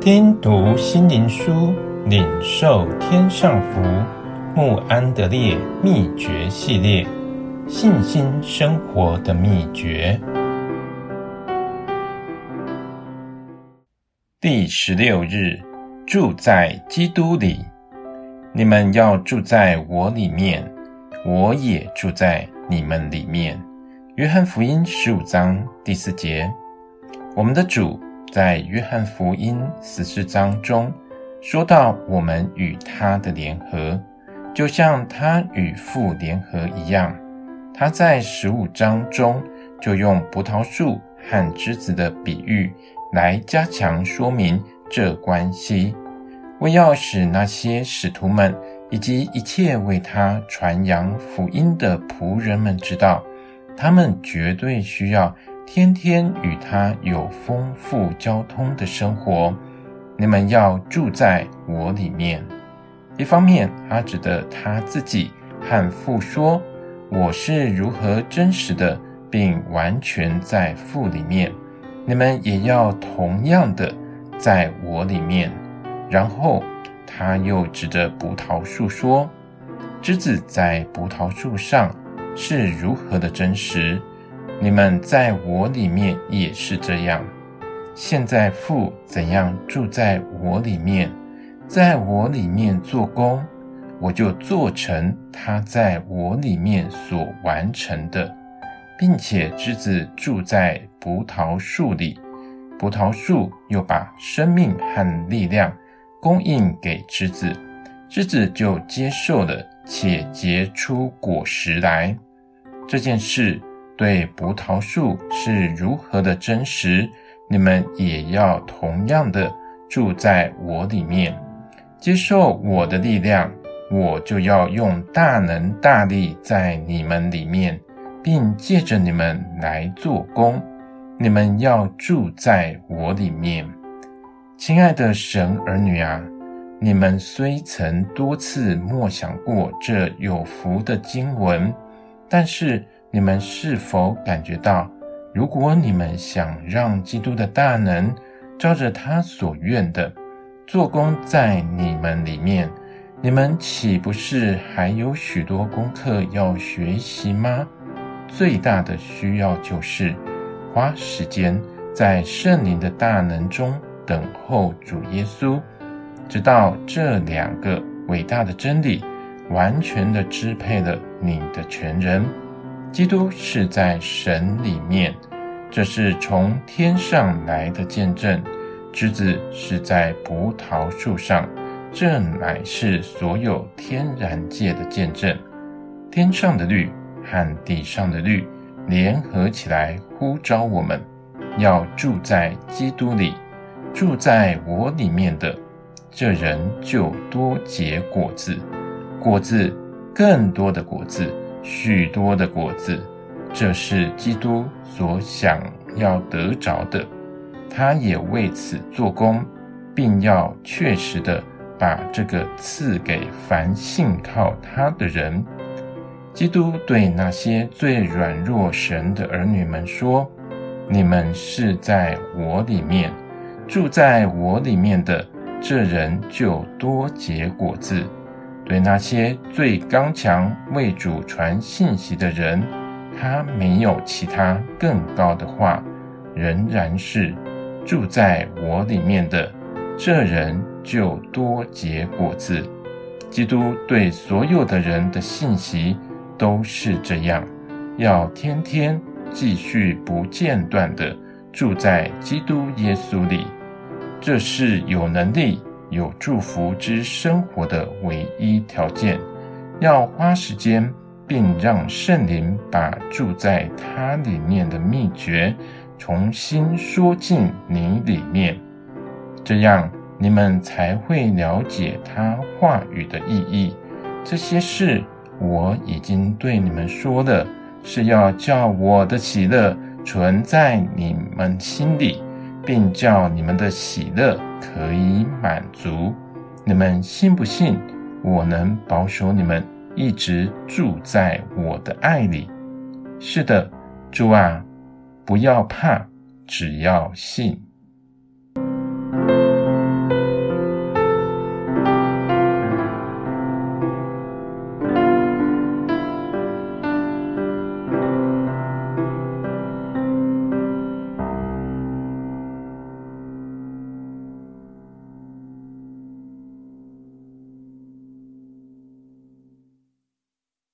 听读心灵书，领受天上福。慕安德烈秘诀系列，信心生活的秘诀。第十六日，住在基督里。你们要住在我里面，我也住在你们里面。约翰福音十五章第四节。我们的主在约翰福音十四章中说到，我们与他的联合，就像他与父联合一样。他在十五章中就用葡萄树和枝子的比喻来加强说明这关系，为要使那些使徒们以及一切为他传扬福音的仆人们知道，他们绝对需要天天与他有丰富交通的生活。你们要住在我里面。一方面，他指的他自己和父说：“我是如何真实的，并完全在父里面，你们也要同样的在我里面。”然后他又指着葡萄树说：“枝子在葡萄树上。”是如何的真实，你们在我里面也是这样。现在父怎样住在我里面，在我里面做工，我就做成他在我里面所完成的，并且枝子住在葡萄树里，葡萄树又把生命和力量供应给枝子，枝子就接受了，且结出果实来。这件事对葡萄树是如何的真实，你们也要同样的住在我里面，接受我的力量，我就要用大能大力在你们里面，并借着你们来做工。你们要住在我里面，亲爱的神儿女啊，你们虽曾多次默想过这有福的经文。但是你们是否感觉到，如果你们想让基督的大能照着他所愿的做工在你们里面，你们岂不是还有许多功课要学习吗？最大的需要就是花时间在圣灵的大能中等候主耶稣，直到这两个伟大的真理。完全的支配了你的全人，基督是在神里面，这是从天上来的见证；枝子是在葡萄树上，这乃是所有天然界的见证。天上的绿和地上的绿联合起来，呼召我们要住在基督里，住在我里面的这人就多结果子。果子，更多的果子，许多的果子，这是基督所想要得着的。他也为此做工，并要确实的把这个赐给凡信靠他的人。基督对那些最软弱神的儿女们说：“你们是在我里面，住在我里面的这人就多结果子。”对那些最刚强为主传信息的人，他没有其他更高的话，仍然是住在我里面的这人就多结果子。基督对所有的人的信息都是这样，要天天继续不间断地住在基督耶稣里，这是有能力。有祝福之生活的唯一条件，要花时间，并让圣灵把住在他里面的秘诀重新说进你里面，这样你们才会了解他话语的意义。这些事我已经对你们说了，是要叫我的喜乐存在你们心里。并叫你们的喜乐可以满足。你们信不信？我能保守你们一直住在我的爱里？是的，主啊，不要怕，只要信。